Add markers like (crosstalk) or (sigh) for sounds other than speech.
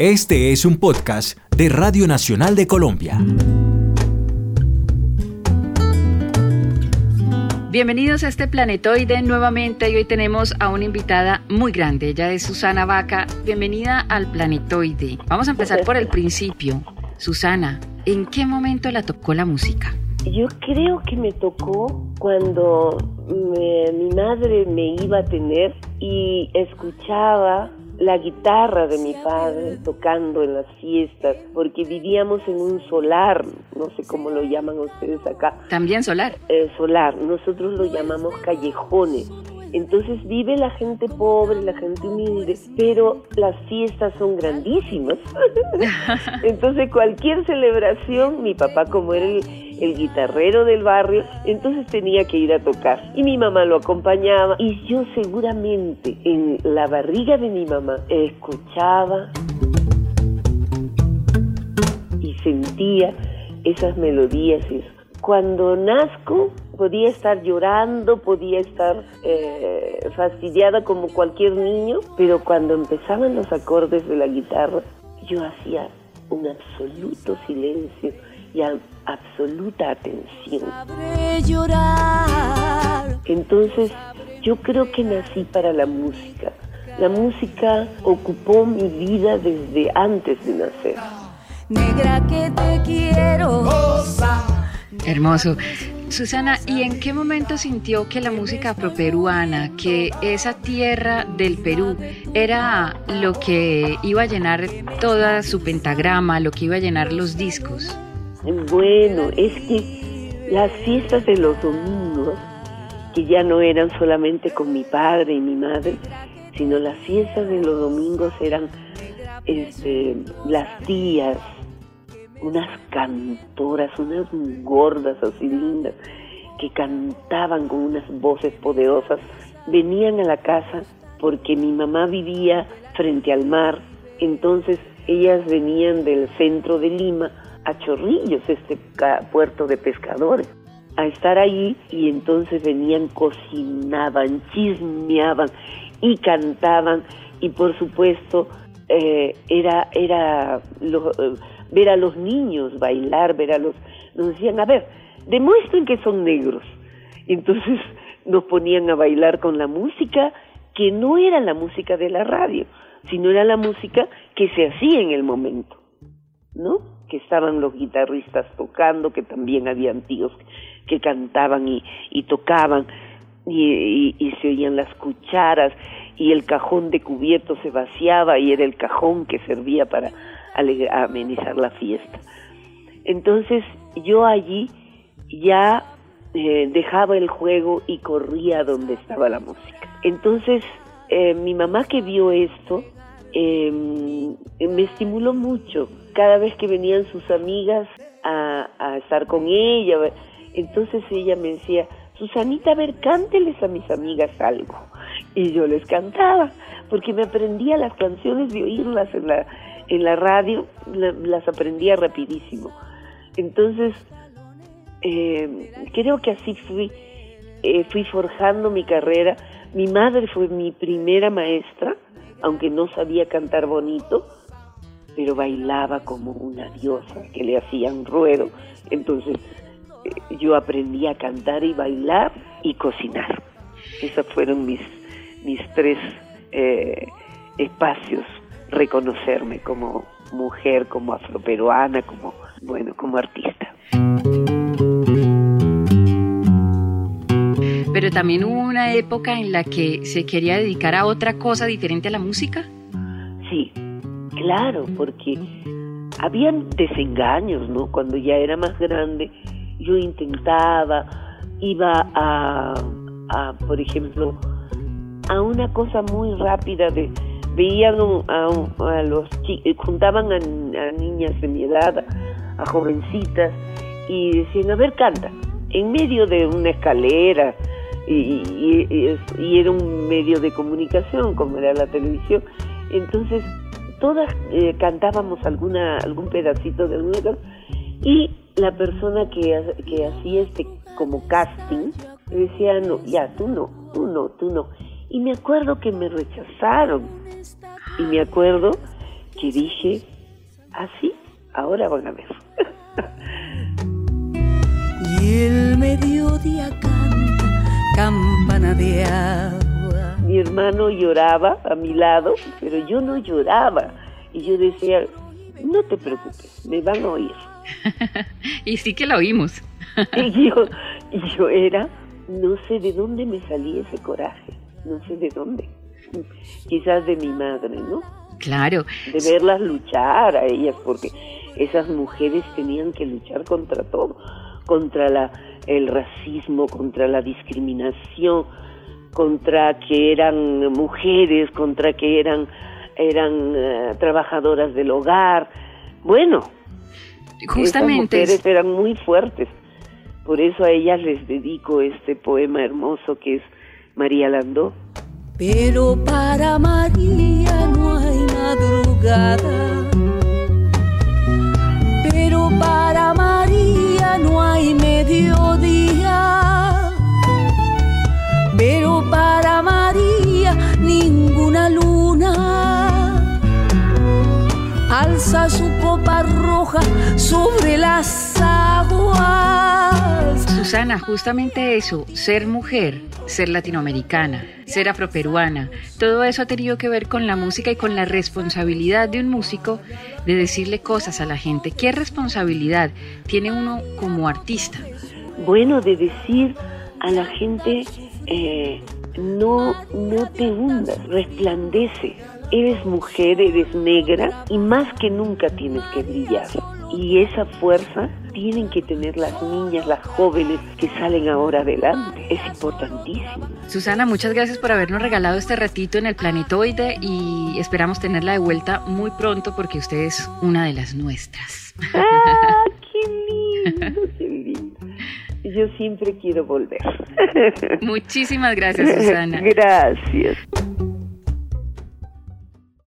Este es un podcast de Radio Nacional de Colombia. Bienvenidos a este planetoide nuevamente y hoy tenemos a una invitada muy grande. Ella es Susana Vaca. Bienvenida al planetoide. Vamos a empezar por el principio. Susana, ¿en qué momento la tocó la música? Yo creo que me tocó cuando mi madre me iba a tener y escuchaba la guitarra de mi padre tocando en las fiestas, porque vivíamos en un solar, no sé cómo lo llaman ustedes acá. También solar. Eh, solar, nosotros lo llamamos callejones. Entonces vive la gente pobre, la gente humilde, pero las fiestas son grandísimas. (laughs) Entonces cualquier celebración, mi papá como era el, guitarrero del barrio, entonces tenía que ir a tocar. Y mi mamá lo acompañaba y yo seguramente en la barriga de mi mamá escuchaba y sentía esas melodías. Cuando nazco, podía estar llorando, podía estar eh, fastidiada como cualquier niño, pero cuando empezaban los acordes de la guitarra, yo hacía un absoluto silencio y absoluta atención. Entonces, yo creo que nací para la música. La música ocupó mi vida desde antes de nacer. Negra que te quiero. Hermoso. Susana, ¿y en qué momento sintió que la música afroperuana, que esa tierra del Perú, era lo que iba a llenar toda su pentagrama, lo que iba a llenar los discos? Bueno, es que las fiestas de los domingos, que ya no eran solamente con mi padre y mi madre, sino las fiestas de los domingos eran este, las tías, unas cantoras, unas gordas así lindas, que cantaban con unas voces poderosas, venían a la casa porque mi mamá vivía frente al mar, entonces ellas venían del centro de Lima a Chorrillos, este puerto de pescadores, a estar allí y entonces venían, cocinaban, chismeaban y cantaban y por supuesto eh, era, era lo, ver a los niños bailar, ver a los... Nos decían, a ver, demuestren que son negros. Entonces (laughs) nos ponían a bailar con la música que no era la música de la radio, sino era la música que se hacía en el momento, ¿no? Que estaban los guitarristas tocando, que también habían tíos que cantaban y, y tocaban, y, y, se oían las cucharas, y el cajón de cubierto se vaciaba y era el cajón que servía para amenizar la fiesta. Entonces yo allí ya eh, dejaba el juego y corría donde estaba la música. Entonces eh, mi mamá que vio esto em, me estimuló mucho. Cada vez que venían sus amigas a, a estar con ella, entonces ella me decía, Susanita, a ver, cánteles a mis amigas algo. Y yo les cantaba, porque me aprendía las canciones de oírlas en la, en la radio las aprendía rapidísimo. Entonces, eh, creo que así fui, eh, fui forjando mi carrera. Mi madre fue mi primera maestra, aunque no sabía cantar bonito, pero bailaba como una diosa que le hacían ruedo. Entonces, eh, yo aprendí a cantar y bailar y cocinar. Esos fueron mis, mis tres espacios reconocerme como mujer, como afroperuana, como, bueno, como artista. Pero también hubo una época en la que se quería dedicar a otra cosa diferente a la música. Sí, claro, porque habían desengaños, ¿no? Cuando ya era más grande, yo intentaba, iba a, a por ejemplo, a una cosa muy rápida de veían a, los chicos, juntaban a, niñas de mi edad, a jovencitas, y decían, a ver, canta, en medio de una escalera, y, era un medio de comunicación, como era la televisión, entonces todas eh, cantábamos alguna algún pedacito de alguna y la persona que, que hacía este como casting decía, no, ya, tú no, tú no, tú no. Y me acuerdo que me rechazaron. Y me acuerdo que dije, así, ah, ahora van a ver. (laughs) y el mediodía canta campana de agua. Mi hermano lloraba a mi lado, pero yo no lloraba. Y yo decía, no te preocupes, me van a oír. (laughs) y sí que la oímos. (laughs) y, yo, y yo era, no sé de dónde me salía ese coraje, no sé de dónde. Quizás de mi madre, ¿no? Claro. De verlas luchar a ellas, porque esas mujeres tenían que luchar contra todo, contra la, el racismo, contra la discriminación, contra que eran mujeres, contra que eran, eran eh, trabajadoras del hogar. Bueno, justamente esas mujeres eran muy fuertes. Por eso a ellas les dedico este poema hermoso que es María Landó. Pero para María no hay madrugada. Pero para María no hay mediodía. Pero para María ninguna luna alza su copa roja sobre las aguas. Justamente eso, ser mujer, ser latinoamericana, ser afroperuana, todo eso ha tenido que ver con la música y con la responsabilidad de un músico de decirle cosas a la gente. ¿Qué responsabilidad tiene uno como artista? Bueno, de decir a la gente, eh, no, no te hundas, resplandece. Eres mujer, eres negra y más que nunca tienes que brillar. Y esa fuerza tienen que tener las niñas, las jóvenes que salen ahora adelante. Es importantísimo. Susana, muchas gracias por habernos regalado este ratito en el planetoide y esperamos tenerla de vuelta muy pronto porque usted es una de las nuestras. ¡Ah, (laughs) qué lindo, qué lindo! Yo siempre quiero volver. Muchísimas gracias, Susana. (laughs) Gracias.